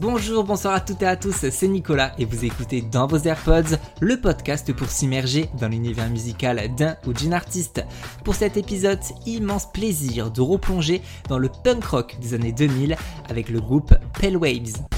Bonjour, bonsoir à toutes et à tous, c'est Nicolas et vous écoutez dans vos AirPods le podcast pour s'immerger dans l'univers musical d'un ou d'une artiste. Pour cet épisode, immense plaisir de replonger dans le punk rock des années 2000 avec le groupe Pale Waves.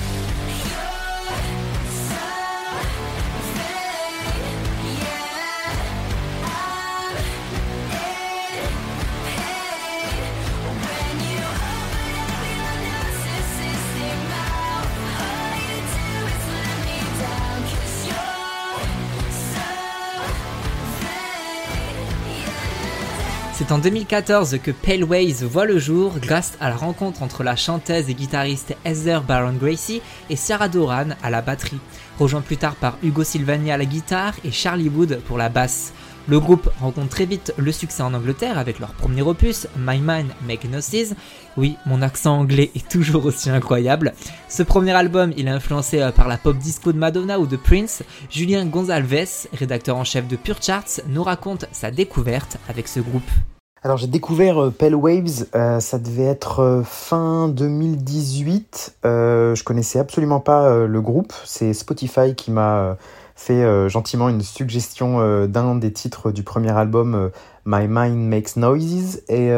C'est en 2014 que Pale Waves voit le jour grâce à la rencontre entre la chanteuse et guitariste Heather Baron Gracie et Sarah Doran à la batterie, rejoint plus tard par Hugo Silvani à la guitare et Charlie Wood pour la basse. Le groupe rencontre très vite le succès en Angleterre avec leur premier opus, My Mind Make Noise. Oui, mon accent anglais est toujours aussi incroyable. Ce premier album, il est influencé euh, par la pop disco de Madonna ou de Prince. Julien Gonzalez, rédacteur en chef de Pure Charts, nous raconte sa découverte avec ce groupe. Alors j'ai découvert euh, Pale Waves, euh, ça devait être fin 2018. je connaissais absolument pas le groupe. C'est Spotify qui m'a fait gentiment une suggestion d'un des titres du premier album My Mind Makes Noises et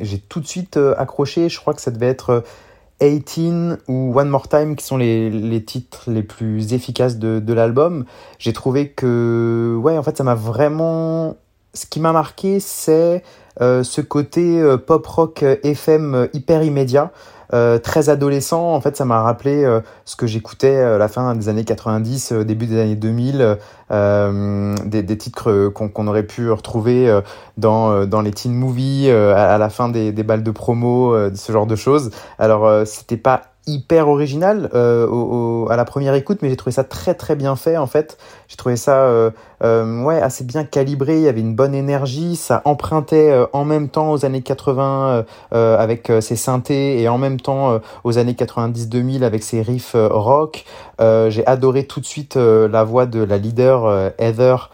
j'ai tout de suite accroché. Je crois que ça devait être 18 ou One More Time qui sont les, les titres les plus efficaces de, de l'album. J'ai trouvé que ouais en fait ça m'a vraiment ce qui m'a marqué, c'est euh, ce côté euh, pop rock euh, FM hyper immédiat. Très adolescent, en fait, ça m'a rappelé ce que j'écoutais à la fin des années 90, début des années 2000, des, des, titres qu'on aurait pu retrouver dans, dans les teen movies, à, la fin des, des balles de promo, ce genre de choses. Alors, c'était pas hyper original euh, à la première écoute, mais j'ai trouvé ça très très bien fait en fait. J'ai trouvé ça euh, euh, ouais assez bien calibré. Il y avait une bonne énergie, ça empruntait en même temps aux années 80 avec ses synthés et en même temps aux années 90-2000 avec ses riffs rock. j'ai adoré tout de suite la voix de la leader Heather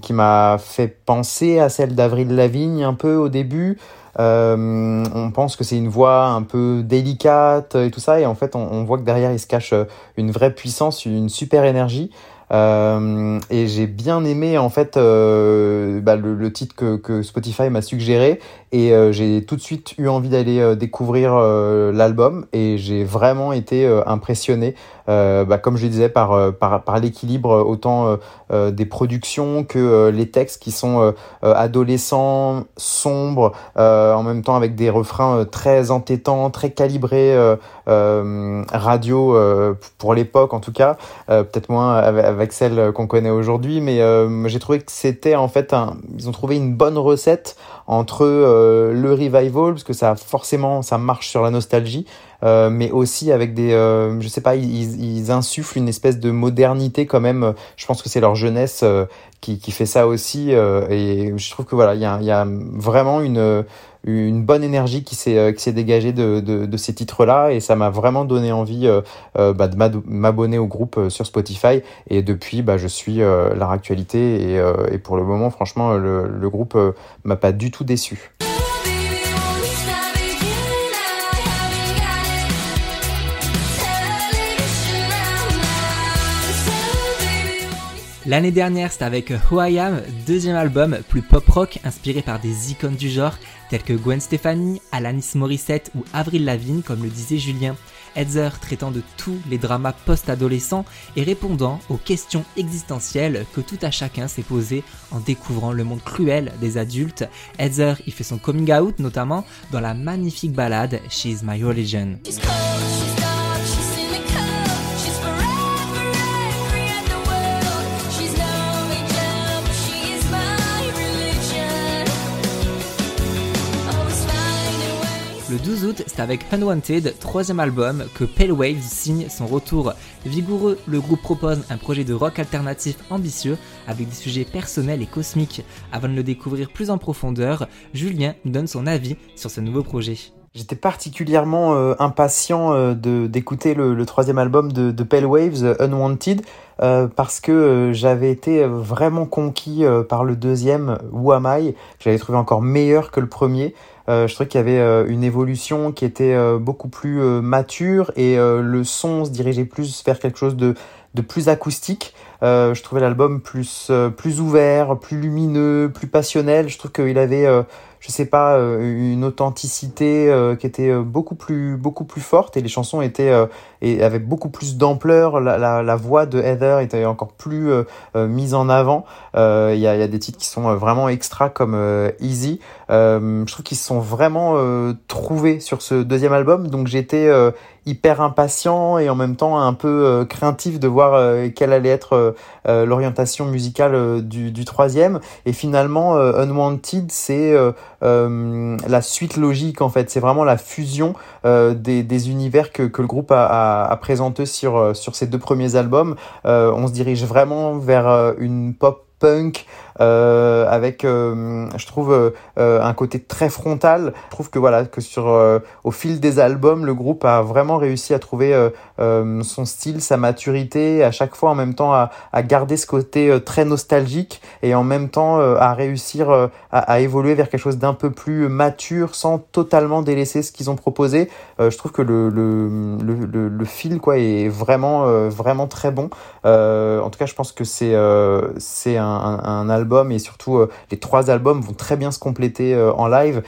qui m'a fait penser à celle d'Avril Lavigne un peu au début. Euh, on pense que c'est une voix un peu délicate et tout ça, et en fait, on, on voit que derrière, il se cache une vraie puissance, une super énergie. Euh, et j'ai bien aimé en fait euh, bah, le, le, titre que, que Spotify m'a suggéré. Et euh, j'ai tout de suite eu envie d'aller découvrir l'album. Et j'ai vraiment été impressionné, bah, comme je le disais, par, par, par l'équilibre autant des productions que les textes qui sont adolescents, sombres, en même temps avec des refrains très entêtants, très calibrés radio pour l'époque en tout cas, peut-être moins avec avec celle qu'on connaît aujourd'hui, mais euh, j'ai trouvé que c'était en fait un, ils ont trouvé une bonne recette entre euh, le revival parce que ça forcément ça marche sur la nostalgie, euh, mais aussi avec des, je sais pas, ils, ils, insufflent une espèce de modernité quand même. Je pense que c'est leur jeunesse qui, qui fait ça aussi, et je trouve que voilà, il y a vraiment une une bonne énergie qui s'est euh, qui s'est dégagée de, de, ces titres-là. Et ça m'a vraiment donné envie euh, euh bah, de m'abonner au groupe euh, sur Spotify. Et depuis bah, je suis leur actualité. Et, et pour le moment franchement le, le groupe m'a pas du tout déçu. L'année dernière, c'était avec Who I Am, deuxième album plus pop rock inspiré par des icônes du genre telles que Gwen Stefani, Alanis Morissette ou Avril Lavigne comme le disait Julien. Heather traitant de tous les dramas post-adolescents et répondant aux questions existentielles que tout à chacun s'est posé en découvrant le monde cruel des adultes. Heather y fait son coming out notamment dans la magnifique ballade She's My Religion. 12 août, c'est avec Unwanted, troisième album, que Pale Waves signe son retour. Vigoureux, le groupe propose un projet de rock alternatif ambitieux avec des sujets personnels et cosmiques. Avant de le découvrir plus en profondeur, Julien donne son avis sur ce nouveau projet. J'étais particulièrement euh, impatient euh, de d'écouter le, le, troisième album de, de Pale Waves, Unwanted, euh, parce que j'avais été vraiment conquis par le deuxième, Who Am I, que j'avais trouvé encore meilleur que le premier. je trouvais qu'il y avait une évolution qui était beaucoup plus mature et le son se dirigeait plus vers quelque chose de, de plus acoustique. je trouvais l'album plus plus ouvert, plus lumineux, plus passionnel. Je trouve qu'il avait je sais pas, euh, une authenticité euh, qui était euh, beaucoup plus, beaucoup plus forte et les chansons étaient et avaient beaucoup plus d'ampleur. La, la, la, voix de Heather était encore plus mise en avant. Il y, a, y, a, des titres qui sont vraiment extra comme Easy. je trouve qu'ils se sont vraiment trouvés sur ce deuxième album. Donc j'étais hyper impatient et en même temps un peu craintif de voir quelle allait être l'orientation musicale du, troisième. Et finalement, Unwanted, c'est euh, la suite logique en fait. C'est vraiment la fusion euh, des, univers que, le groupe a, a, présenté sur, euh, sur ces deux premiers albums. on se dirige vraiment vers une pop punk euh, avec euh, je trouve euh, un côté très frontal. Je trouve que voilà que sur au fil des albums le groupe a vraiment réussi à trouver son style sa maturité à chaque fois en même temps à, à garder ce côté très nostalgique et en même temps à réussir à, à, évoluer vers quelque chose d'un peu plus mature sans totalement délaisser ce qu'ils ont proposé. Je trouve que le le, le, le, fil quoi est vraiment vraiment très bon. En tout cas je pense que c'est c'est un, un, album et surtout euh, les trois albums vont très bien se compléter euh, en live.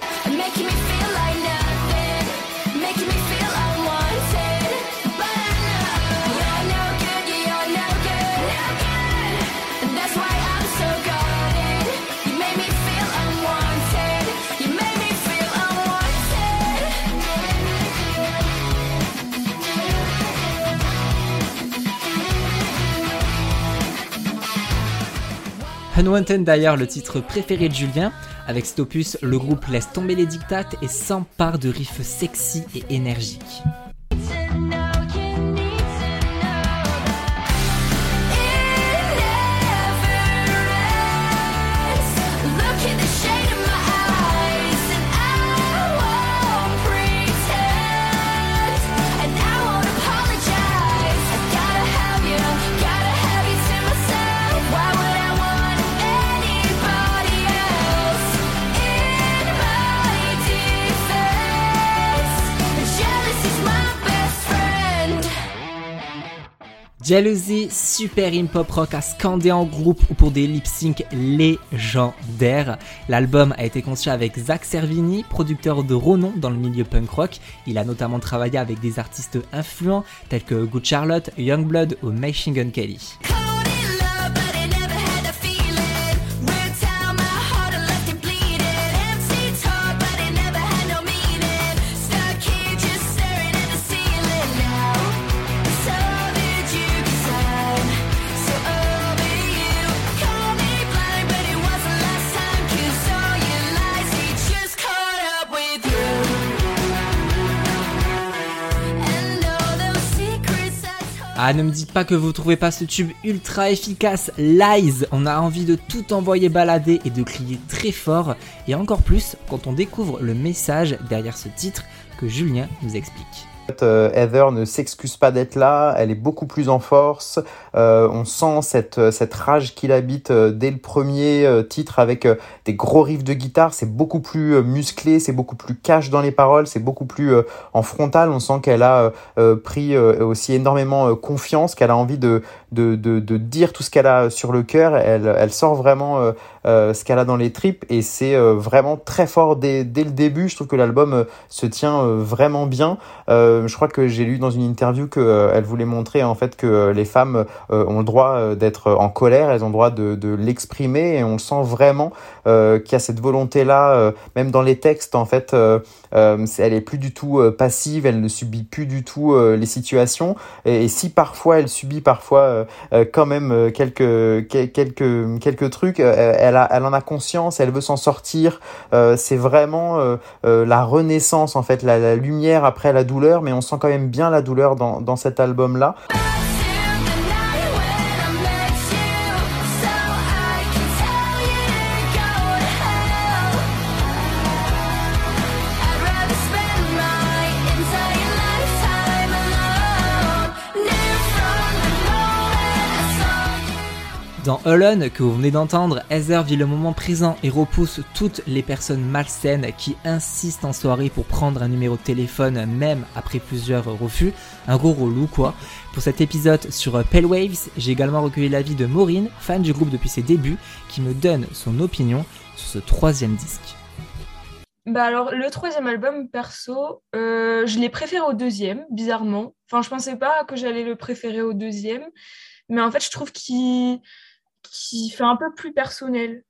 Unwanted d'ailleurs le titre préféré de Julien. Avec cet opus, le groupe laisse tomber les dictates et s'empare de riffs sexy et énergiques. Jalousie, super in pop rock à scander en groupe ou pour des lip sync légendaires. L'album a été conçu avec Zach Servini, producteur de renom dans le milieu punk rock. Il a notamment travaillé avec des artistes influents tels que Good Charlotte, Youngblood ou Machine Gun Kelly. Ah, ne me dites pas que vous trouvez pas ce tube ultra efficace, Lies. On a envie de tout envoyer balader et de crier très fort, et encore plus quand on découvre le message derrière ce titre que Julien nous explique. Euh, Heather ne s'excuse pas d'être là, elle est beaucoup plus en force. Euh, on sent cette, euh, cette rage qu'il habite dès le premier titre avec des gros riffs de guitare. C'est beaucoup plus musclé, c'est beaucoup plus cash dans les paroles, c'est beaucoup plus en frontal. On sent qu'elle a pris aussi énormément confiance, qu'elle a envie de, de, de, dire tout ce qu'elle a sur le cœur. Elle, elle sort vraiment ce qu'elle a dans les tripes et c'est vraiment très fort dès, dès le début. Je trouve que l'album se tient vraiment bien. Je crois que j'ai lu dans une interview qu'elle euh, voulait montrer en fait que euh, les femmes ont le droit d'être en colère, elles ont le droit de, de l'exprimer et on sent vraiment qu'il y a cette volonté là, même dans les textes en fait, elle est plus du tout passive, elle ne subit plus du tout les situations et, si parfois elle subit parfois quand même quelques quelques quelques trucs, elle a elle en a conscience, elle veut s'en sortir. c'est vraiment la renaissance en fait, la, la lumière après la douleur, mais on sent quand même bien la douleur dans, dans cet album-là. Dans Holland, que vous venez d'entendre, Heather vit le moment présent et repousse toutes les personnes malsaines qui insistent en soirée pour prendre un numéro de téléphone même après plusieurs refus. Un gros relou quoi. Pour cet épisode sur Pale Waves, j'ai également recueilli l'avis de Maureen, fan du groupe depuis ses débuts, qui me donne son opinion sur ce troisième disque. Bah alors le troisième album perso, euh, je l'ai préféré au deuxième, bizarrement. Enfin je pensais pas que j'allais le préférer au deuxième, mais en fait je trouve qu'il qui fait un peu plus personnel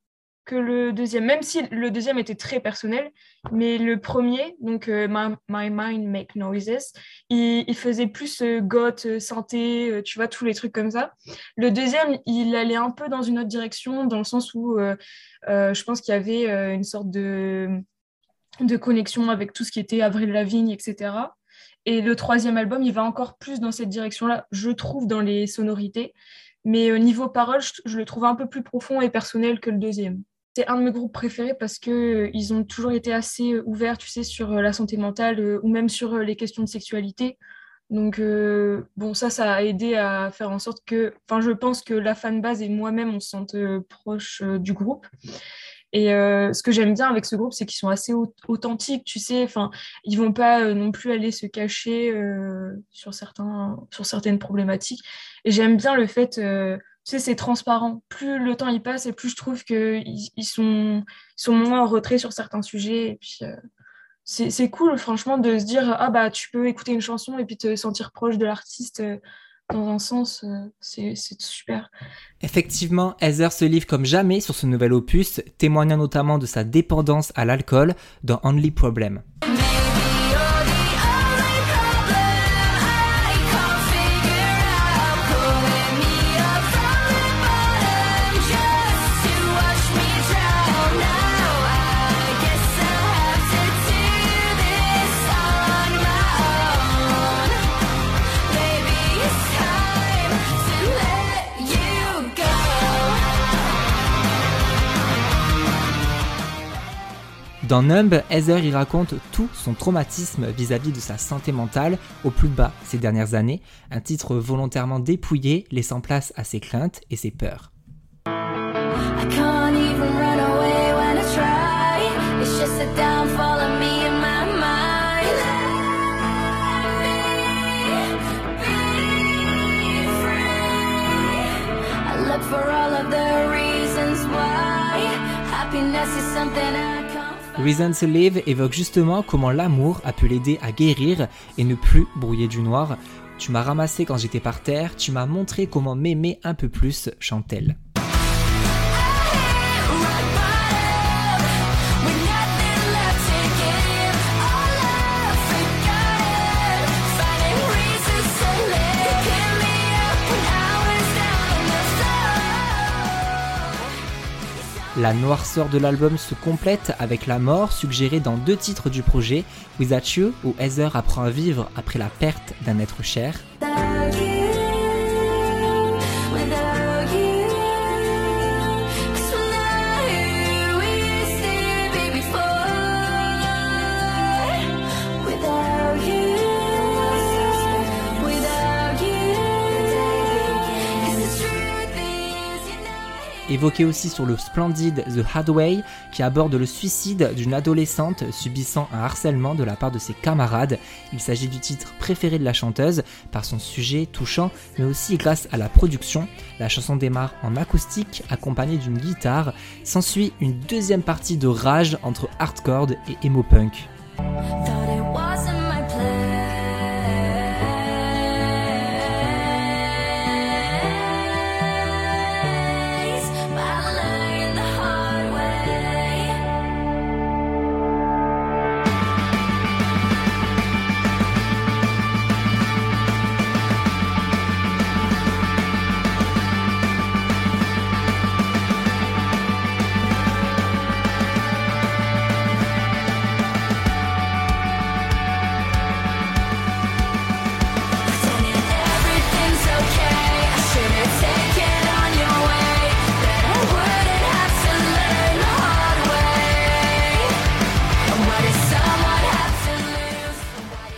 que le deuxième, même si le deuxième était très personnel, mais le premier, donc euh, my, Mind Make Noises, il, faisait plus euh, goth, euh, santé, tu vois, tous les trucs comme ça. Le deuxième, il allait un peu dans une autre direction, dans le sens où je pense qu'il y avait une sorte de, de connexion avec tout ce qui était Avril Lavigne, etc. Et le troisième album, il va encore plus dans cette direction-là, je trouve, dans les sonorités. Mais au niveau parole, je, le trouve un peu plus profond et personnel que le deuxième. C'est un de mes groupes préférés parce qu'ils euh, ont toujours été assez euh, ouverts, tu sais, sur euh, la santé mentale ou même sur les questions de sexualité. Donc, bon, ça, ça a aidé à faire en sorte que, enfin, je pense que la fanbase et moi-même, on se sente proche du groupe. Et ce que j'aime bien avec ce groupe, c'est qu'ils sont assez authentiques, tu sais. Enfin, ils vont pas non plus aller se cacher sur certains, sur certaines problématiques. Et j'aime bien le fait, euh, tu sais, c'est transparent. Plus le temps y passe et plus je trouve qu'ils ils sont, sont moins en retrait sur certains sujets. Et puis, euh, c'est cool, franchement, de se dire, ah bah, tu peux écouter une chanson et puis te sentir proche de l'artiste. Euh, dans un sens, c'est super. Effectivement, Heather se livre comme jamais sur ce nouvel opus, témoignant notamment de sa dépendance à l'alcool dans Only Problem. Dans Numb, Heather y raconte tout son traumatisme vis-à-vis de sa santé mentale au plus bas ces dernières années, un titre volontairement dépouillé laissant place à ses craintes et ses peurs. Reason to Live évoque justement comment l'amour a pu l'aider à guérir et ne plus brouiller du noir. Tu m'as ramassé quand j'étais par terre, tu m'as montré comment m'aimer un peu plus, chante-t-elle. La noirceur de l'album se complète avec la mort suggérée dans deux titres du projet, Without You, où Heather apprend à vivre après la perte d'un être cher, évoqué aussi sur le splendide The Hard Way qui aborde le suicide d'une adolescente subissant un harcèlement de la part de ses camarades. Il s'agit du titre préféré de la chanteuse par son sujet touchant mais aussi grâce à la production. La chanson démarre en acoustique accompagnée d'une guitare. S'ensuit une deuxième partie de rage entre hardcore et emo punk.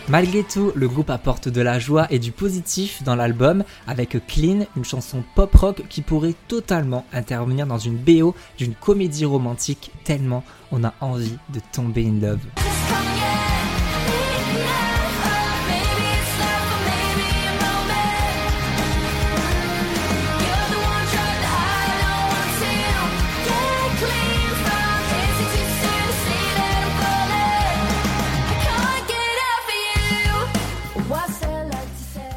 Malgré tout, le groupe apporte de la joie et du positif dans l'album avec Clean, une chanson pop-rock qui pourrait totalement intervenir dans une BO d'une comédie romantique tellement on a envie de tomber in love.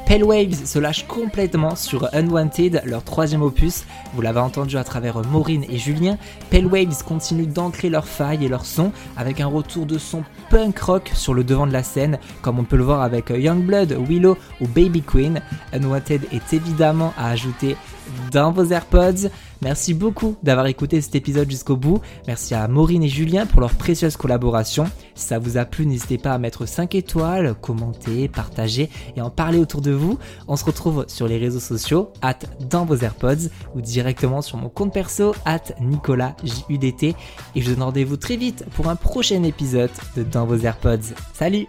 Pale Waves se lâche complètement sur Unwanted, leur troisième opus. Vous l'avez entendu à travers Maureen et Julien. Pale Waves continue d'ancrer leurs failles et leurs sons avec un retour de son punk rock sur le devant de la scène, comme on peut le voir avec Youngblood, Willow ou Baby Queen. Unwanted est évidemment à ajouter dans vos AirPods. Merci beaucoup d'avoir écouté cet épisode jusqu'au bout. Merci à Maureen et Julien pour leur précieuse collaboration. Si ça vous a plu, n'hésitez pas à mettre 5 étoiles, commenter, partager et en parler autour de vous. On se retrouve sur les réseaux sociaux, at dans vos AirPods ou directement sur mon compte perso, at Nicolas JUDT. Et je vous donne rendez-vous très vite pour un prochain épisode de Dans vos AirPods. Salut